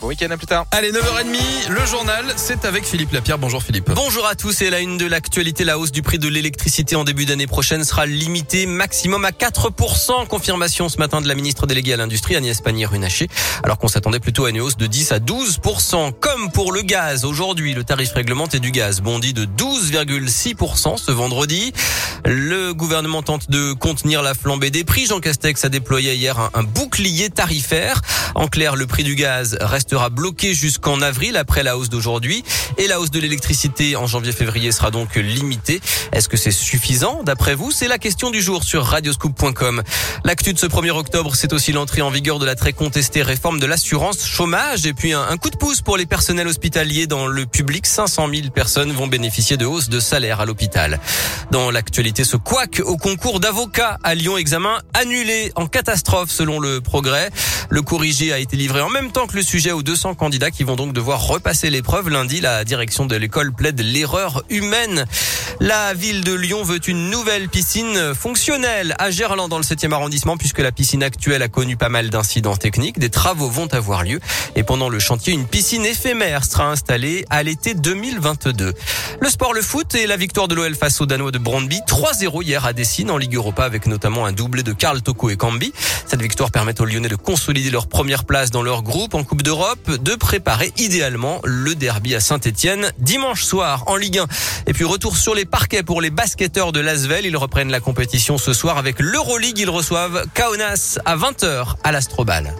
Bon week-end, à plus tard. Allez, 9h30, le journal, c'est avec Philippe Lapierre. Bonjour Philippe. Bonjour à tous et la une de l'actualité, la hausse du prix de l'électricité en début d'année prochaine sera limitée maximum à 4%. Confirmation ce matin de la ministre déléguée à l'industrie Agnès Pannier-Runacher, alors qu'on s'attendait plutôt à une hausse de 10 à 12%. Comme pour le gaz, aujourd'hui, le tarif réglementé du gaz bondit de 12,6% ce vendredi. Le gouvernement tente de contenir la flambée des prix. Jean Castex a déployé hier un, un bouclier tarifaire. En clair, le prix du gaz restera bloqué jusqu'en avril après la hausse d'aujourd'hui et la hausse de l'électricité en janvier-février sera donc limitée. Est-ce que c'est suffisant d'après vous? C'est la question du jour sur radioscoop.com. L'actu de ce 1er octobre, c'est aussi l'entrée en vigueur de la très contestée réforme de l'assurance chômage et puis un, un, coup de pouce pour les personnels hospitaliers dans le public. 500 000 personnes vont bénéficier de hausse de salaire à l'hôpital. Dans l'actualité, ce couac au concours d'avocats à Lyon, examen annulé en catastrophe selon le progrès. Le corrigé a été livré en même temps que le sujet aux 200 candidats qui vont donc devoir repasser l'épreuve. Lundi, la direction de l'école plaide l'erreur humaine. La ville de Lyon veut une nouvelle piscine fonctionnelle à Gerland dans le 7e arrondissement puisque la piscine actuelle a connu pas mal d'incidents techniques. Des travaux vont avoir lieu et pendant le chantier, une piscine éphémère sera installée à l'été 2022. Le sport, le foot et la victoire de l'OL face aux Danois de Brondby 3-0 hier à Dessine en Ligue Europa avec notamment un doublé de Karl Toko et Cambi. Cette victoire permet aux Lyonnais de consolider leur première place dans leur groupe en Coupe de préparer idéalement le derby à Saint-Etienne dimanche soir en Ligue 1. Et puis retour sur les parquets pour les basketteurs de Lasvel. Ils reprennent la compétition ce soir avec l'Euroleague. Ils reçoivent Kaunas à 20h à l'Astrobal.